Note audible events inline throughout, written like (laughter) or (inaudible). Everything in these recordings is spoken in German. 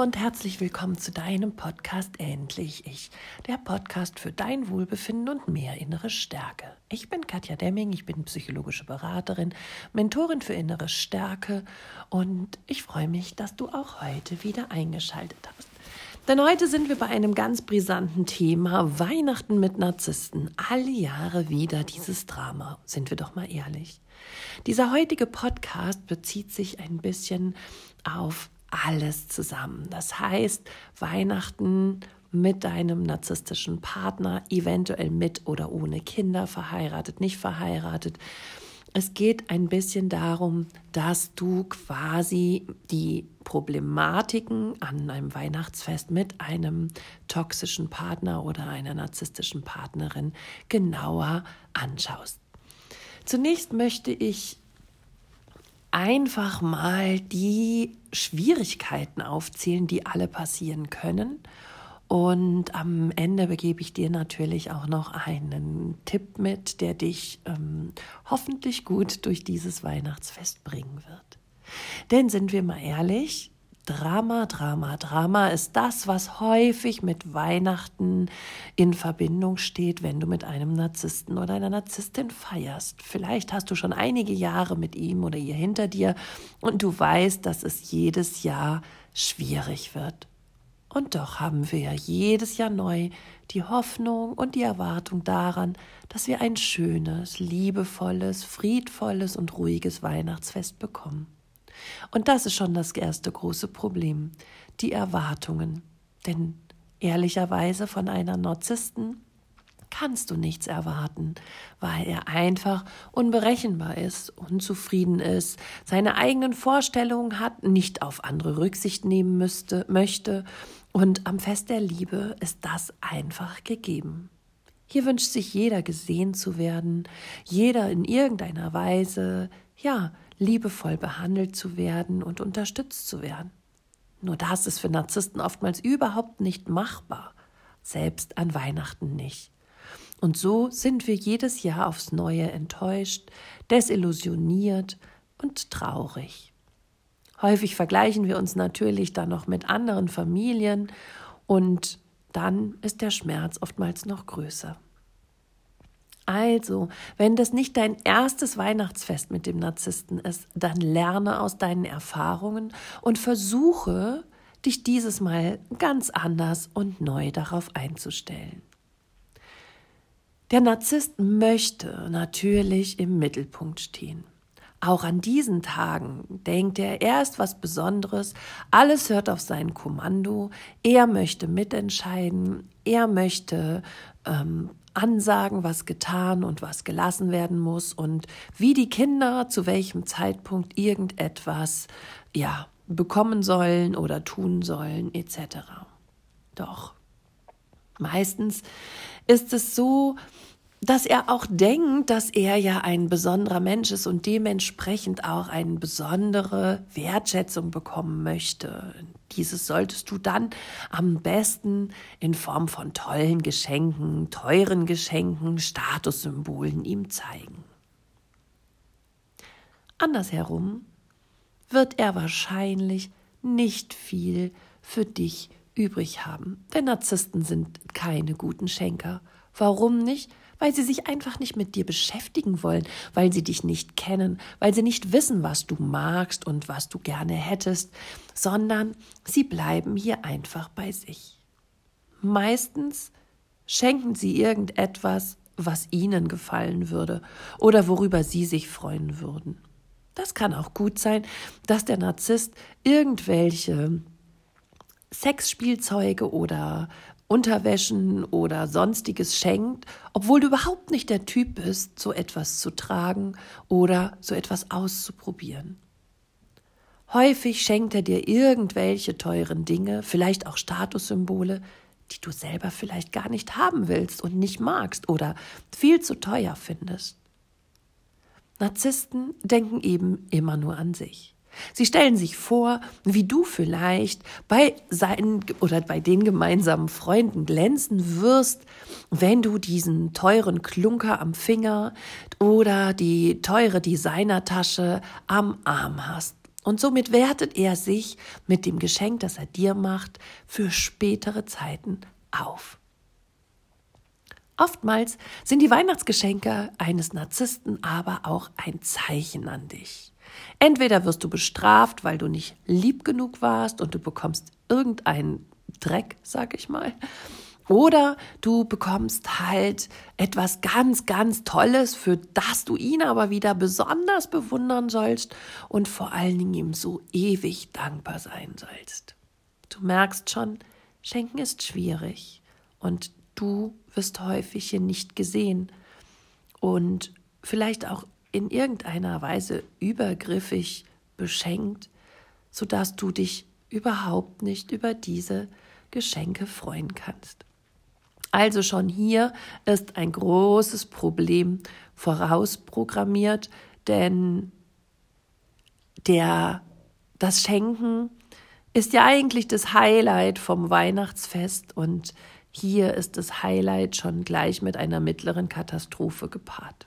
Und herzlich willkommen zu deinem Podcast Endlich Ich, der Podcast für dein Wohlbefinden und mehr innere Stärke. Ich bin Katja Demming, ich bin psychologische Beraterin, Mentorin für innere Stärke und ich freue mich, dass du auch heute wieder eingeschaltet hast. Denn heute sind wir bei einem ganz brisanten Thema Weihnachten mit Narzissten. Alle Jahre wieder dieses Drama, sind wir doch mal ehrlich. Dieser heutige Podcast bezieht sich ein bisschen auf alles zusammen. Das heißt, Weihnachten mit deinem narzisstischen Partner, eventuell mit oder ohne Kinder, verheiratet, nicht verheiratet. Es geht ein bisschen darum, dass du quasi die Problematiken an einem Weihnachtsfest mit einem toxischen Partner oder einer narzisstischen Partnerin genauer anschaust. Zunächst möchte ich einfach mal die Schwierigkeiten aufzählen, die alle passieren können. Und am Ende begebe ich dir natürlich auch noch einen Tipp mit, der dich ähm, hoffentlich gut durch dieses Weihnachtsfest bringen wird. Denn sind wir mal ehrlich, Drama, Drama, Drama ist das, was häufig mit Weihnachten in Verbindung steht, wenn du mit einem Narzissten oder einer Narzisstin feierst. Vielleicht hast du schon einige Jahre mit ihm oder ihr hinter dir und du weißt, dass es jedes Jahr schwierig wird. Und doch haben wir ja jedes Jahr neu die Hoffnung und die Erwartung daran, dass wir ein schönes, liebevolles, friedvolles und ruhiges Weihnachtsfest bekommen. Und das ist schon das erste große Problem, die Erwartungen. Denn ehrlicherweise von einer Narzissten kannst du nichts erwarten, weil er einfach unberechenbar ist, unzufrieden ist, seine eigenen Vorstellungen hat, nicht auf andere Rücksicht nehmen müsste, möchte und am Fest der Liebe ist das einfach gegeben. Hier wünscht sich jeder gesehen zu werden, jeder in irgendeiner Weise, ja, liebevoll behandelt zu werden und unterstützt zu werden. Nur das ist für Narzissten oftmals überhaupt nicht machbar, selbst an Weihnachten nicht. Und so sind wir jedes Jahr aufs Neue enttäuscht, desillusioniert und traurig. Häufig vergleichen wir uns natürlich dann noch mit anderen Familien und dann ist der Schmerz oftmals noch größer. Also, wenn das nicht dein erstes Weihnachtsfest mit dem Narzissten ist, dann lerne aus deinen Erfahrungen und versuche, dich dieses Mal ganz anders und neu darauf einzustellen. Der Narzisst möchte natürlich im Mittelpunkt stehen. Auch an diesen Tagen denkt er, er ist was Besonderes, alles hört auf sein Kommando, er möchte mitentscheiden, er möchte ähm, ansagen, was getan und was gelassen werden muss und wie die Kinder zu welchem Zeitpunkt irgendetwas ja bekommen sollen oder tun sollen etc. Doch meistens ist es so, dass er auch denkt, dass er ja ein besonderer Mensch ist und dementsprechend auch eine besondere Wertschätzung bekommen möchte. Dieses solltest du dann am besten in Form von tollen Geschenken, teuren Geschenken, Statussymbolen ihm zeigen. Andersherum wird er wahrscheinlich nicht viel für dich übrig haben, denn Narzissten sind keine guten Schenker. Warum nicht? weil sie sich einfach nicht mit dir beschäftigen wollen, weil sie dich nicht kennen, weil sie nicht wissen, was du magst und was du gerne hättest, sondern sie bleiben hier einfach bei sich. Meistens schenken sie irgendetwas, was ihnen gefallen würde oder worüber sie sich freuen würden. Das kann auch gut sein, dass der Narzisst irgendwelche Sexspielzeuge oder Unterwäschen oder sonstiges schenkt, obwohl du überhaupt nicht der Typ bist, so etwas zu tragen oder so etwas auszuprobieren. Häufig schenkt er dir irgendwelche teuren Dinge, vielleicht auch Statussymbole, die du selber vielleicht gar nicht haben willst und nicht magst oder viel zu teuer findest. Narzissten denken eben immer nur an sich. Sie stellen sich vor, wie du vielleicht bei seinen oder bei den gemeinsamen Freunden glänzen wirst, wenn du diesen teuren Klunker am Finger oder die teure Designertasche am Arm hast. Und somit wertet er sich mit dem Geschenk, das er dir macht, für spätere Zeiten auf. Oftmals sind die Weihnachtsgeschenke eines Narzissten aber auch ein Zeichen an dich. Entweder wirst du bestraft, weil du nicht lieb genug warst und du bekommst irgendeinen Dreck, sag ich mal, oder du bekommst halt etwas ganz, ganz Tolles, für das du ihn aber wieder besonders bewundern sollst und vor allen Dingen ihm so ewig dankbar sein sollst. Du merkst schon, Schenken ist schwierig und du wirst häufig hier nicht gesehen und vielleicht auch in irgendeiner Weise übergriffig beschenkt, sodass du dich überhaupt nicht über diese Geschenke freuen kannst. Also schon hier ist ein großes Problem vorausprogrammiert, denn der, das Schenken ist ja eigentlich das Highlight vom Weihnachtsfest und hier ist das Highlight schon gleich mit einer mittleren Katastrophe gepaart.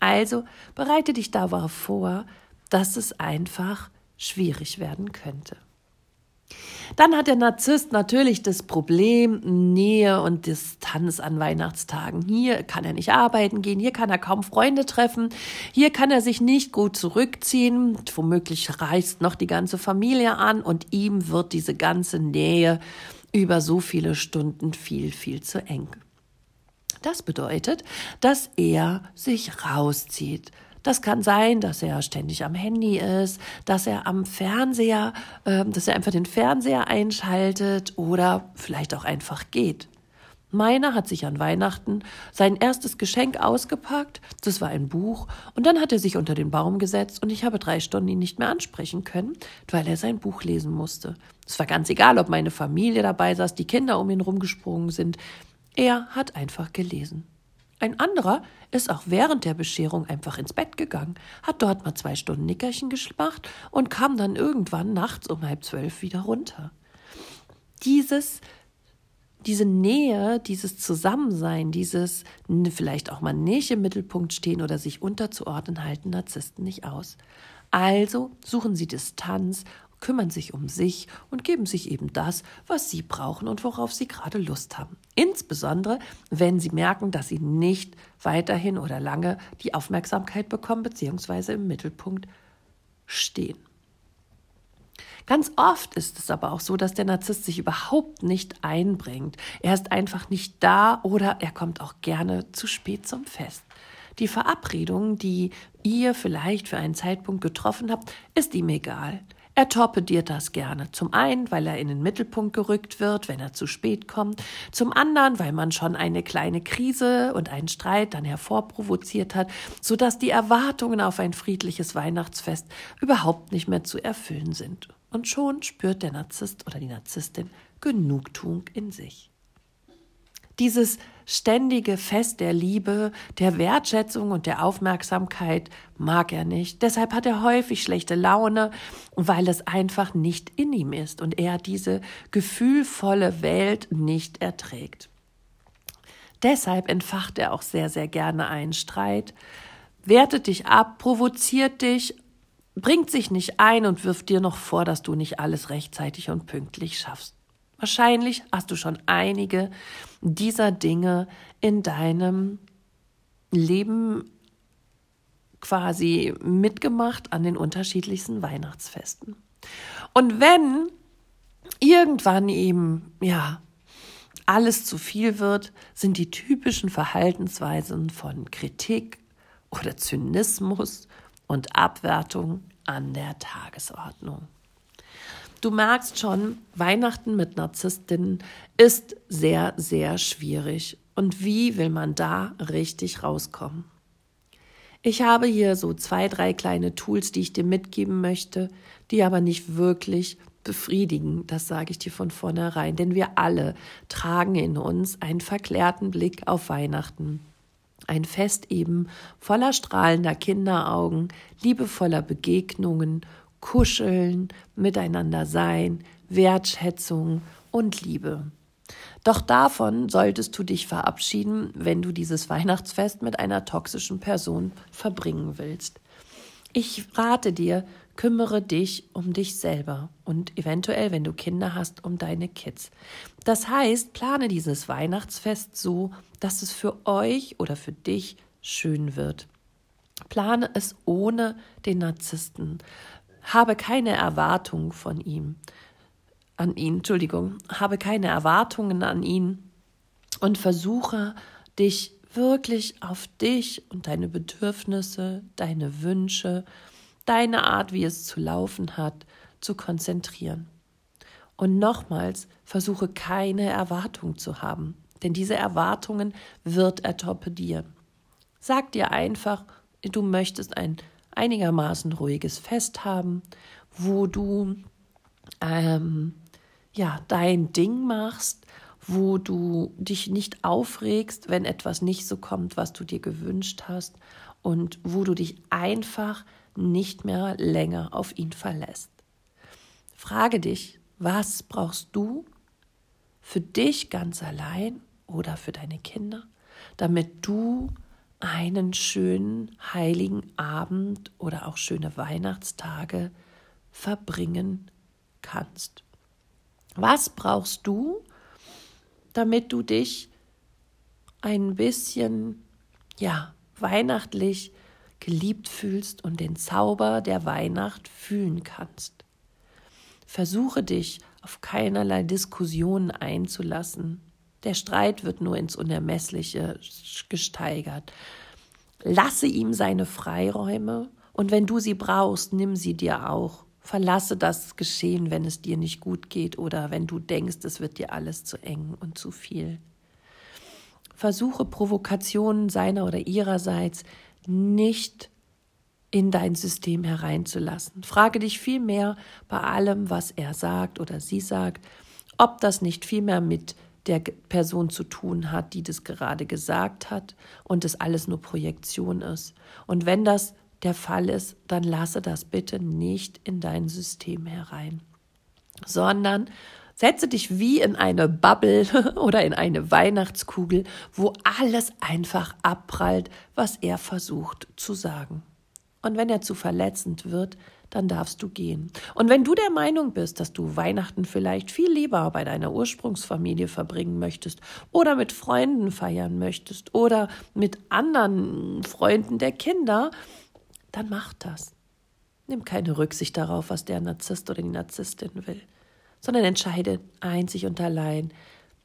Also bereite dich darauf vor, dass es einfach schwierig werden könnte. Dann hat der Narzisst natürlich das Problem Nähe und Distanz an Weihnachtstagen. Hier kann er nicht arbeiten gehen, hier kann er kaum Freunde treffen, hier kann er sich nicht gut zurückziehen, womöglich reist noch die ganze Familie an und ihm wird diese ganze Nähe über so viele Stunden viel, viel zu eng. Das bedeutet, dass er sich rauszieht, das kann sein, dass er ständig am Handy ist, dass er am Fernseher, äh, dass er einfach den Fernseher einschaltet oder vielleicht auch einfach geht. Meiner hat sich an Weihnachten sein erstes Geschenk ausgepackt, das war ein Buch, und dann hat er sich unter den Baum gesetzt und ich habe drei Stunden ihn nicht mehr ansprechen können, weil er sein Buch lesen musste. Es war ganz egal, ob meine Familie dabei saß, die Kinder um ihn rumgesprungen sind. Er hat einfach gelesen. Ein anderer ist auch während der Bescherung einfach ins Bett gegangen, hat dort mal zwei Stunden Nickerchen gemacht und kam dann irgendwann nachts um halb zwölf wieder runter. Dieses diese Nähe, dieses Zusammensein, dieses vielleicht auch mal nicht im Mittelpunkt stehen oder sich unterzuordnen, halten Narzissten nicht aus. Also suchen sie Distanz kümmern sich um sich und geben sich eben das, was sie brauchen und worauf sie gerade Lust haben. Insbesondere, wenn sie merken, dass sie nicht weiterhin oder lange die Aufmerksamkeit bekommen bzw. im Mittelpunkt stehen. Ganz oft ist es aber auch so, dass der Narzisst sich überhaupt nicht einbringt. Er ist einfach nicht da oder er kommt auch gerne zu spät zum Fest. Die Verabredung, die ihr vielleicht für einen Zeitpunkt getroffen habt, ist ihm egal. Er torpediert das gerne. Zum einen, weil er in den Mittelpunkt gerückt wird, wenn er zu spät kommt. Zum anderen, weil man schon eine kleine Krise und einen Streit dann hervorprovoziert hat, sodass die Erwartungen auf ein friedliches Weihnachtsfest überhaupt nicht mehr zu erfüllen sind. Und schon spürt der Narzisst oder die Narzisstin Genugtuung in sich. Dieses ständige Fest der Liebe, der Wertschätzung und der Aufmerksamkeit mag er nicht. Deshalb hat er häufig schlechte Laune, weil es einfach nicht in ihm ist und er diese gefühlvolle Welt nicht erträgt. Deshalb entfacht er auch sehr, sehr gerne einen Streit, wertet dich ab, provoziert dich, bringt sich nicht ein und wirft dir noch vor, dass du nicht alles rechtzeitig und pünktlich schaffst. Wahrscheinlich hast du schon einige dieser Dinge in deinem Leben quasi mitgemacht an den unterschiedlichsten Weihnachtsfesten. Und wenn irgendwann eben, ja, alles zu viel wird, sind die typischen Verhaltensweisen von Kritik oder Zynismus und Abwertung an der Tagesordnung. Du merkst schon, Weihnachten mit Narzisstinnen ist sehr, sehr schwierig. Und wie will man da richtig rauskommen? Ich habe hier so zwei, drei kleine Tools, die ich dir mitgeben möchte, die aber nicht wirklich befriedigen, das sage ich dir von vornherein, denn wir alle tragen in uns einen verklärten Blick auf Weihnachten. Ein Fest eben voller strahlender Kinderaugen, liebevoller Begegnungen Kuscheln, Miteinander sein, Wertschätzung und Liebe. Doch davon solltest du dich verabschieden, wenn du dieses Weihnachtsfest mit einer toxischen Person verbringen willst. Ich rate dir, kümmere dich um dich selber und eventuell, wenn du Kinder hast, um deine Kids. Das heißt, plane dieses Weihnachtsfest so, dass es für euch oder für dich schön wird. Plane es ohne den Narzissten. Habe keine Erwartungen von ihm, an ihn, Entschuldigung, habe keine Erwartungen an ihn und versuche dich wirklich auf dich und deine Bedürfnisse, deine Wünsche, deine Art, wie es zu laufen hat, zu konzentrieren. Und nochmals, versuche keine Erwartung zu haben, denn diese Erwartungen wird er torpedieren. Sag dir einfach, du möchtest ein einigermaßen ruhiges Fest haben, wo du ähm, ja dein Ding machst, wo du dich nicht aufregst, wenn etwas nicht so kommt, was du dir gewünscht hast und wo du dich einfach nicht mehr länger auf ihn verlässt. Frage dich, was brauchst du für dich ganz allein oder für deine Kinder, damit du einen schönen heiligen Abend oder auch schöne Weihnachtstage verbringen kannst. Was brauchst du, damit du dich ein bisschen, ja, weihnachtlich geliebt fühlst und den Zauber der Weihnacht fühlen kannst? Versuche dich auf keinerlei Diskussionen einzulassen. Der Streit wird nur ins Unermessliche gesteigert. Lasse ihm seine Freiräume und wenn du sie brauchst, nimm sie dir auch. Verlasse das Geschehen, wenn es dir nicht gut geht oder wenn du denkst, es wird dir alles zu eng und zu viel. Versuche Provokationen seiner oder ihrerseits nicht in dein System hereinzulassen. Frage dich vielmehr bei allem, was er sagt oder sie sagt, ob das nicht vielmehr mit der Person zu tun hat, die das gerade gesagt hat und es alles nur Projektion ist. Und wenn das der Fall ist, dann lasse das bitte nicht in dein System herein, sondern setze dich wie in eine Bubble (laughs) oder in eine Weihnachtskugel, wo alles einfach abprallt, was er versucht zu sagen. Und wenn er zu verletzend wird, dann darfst du gehen. Und wenn du der Meinung bist, dass du Weihnachten vielleicht viel lieber bei deiner Ursprungsfamilie verbringen möchtest oder mit Freunden feiern möchtest oder mit anderen Freunden der Kinder, dann mach das. Nimm keine Rücksicht darauf, was der Narzisst oder die Narzisstin will, sondern entscheide einzig und allein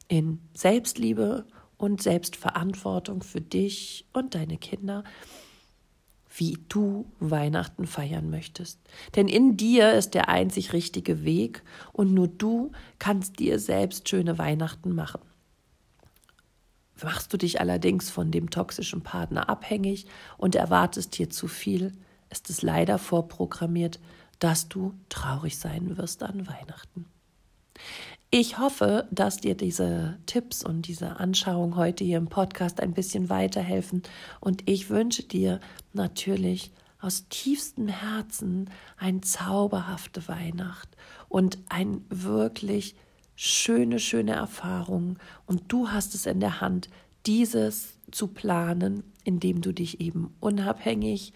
in Selbstliebe und Selbstverantwortung für dich und deine Kinder, wie du Weihnachten feiern möchtest. Denn in dir ist der einzig richtige Weg und nur du kannst dir selbst schöne Weihnachten machen. Machst du dich allerdings von dem toxischen Partner abhängig und erwartest hier zu viel, ist es leider vorprogrammiert, dass du traurig sein wirst an Weihnachten. Ich hoffe, dass dir diese Tipps und diese Anschauung heute hier im Podcast ein bisschen weiterhelfen. Und ich wünsche dir natürlich aus tiefstem Herzen eine zauberhafte Weihnacht und ein wirklich schöne, schöne Erfahrungen und du hast es in der Hand, dieses zu planen, indem du dich eben unabhängig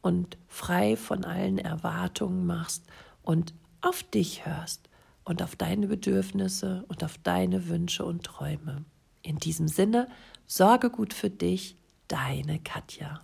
und frei von allen Erwartungen machst und auf dich hörst und auf deine Bedürfnisse und auf deine Wünsche und Träume. In diesem Sinne, sorge gut für dich, deine Katja.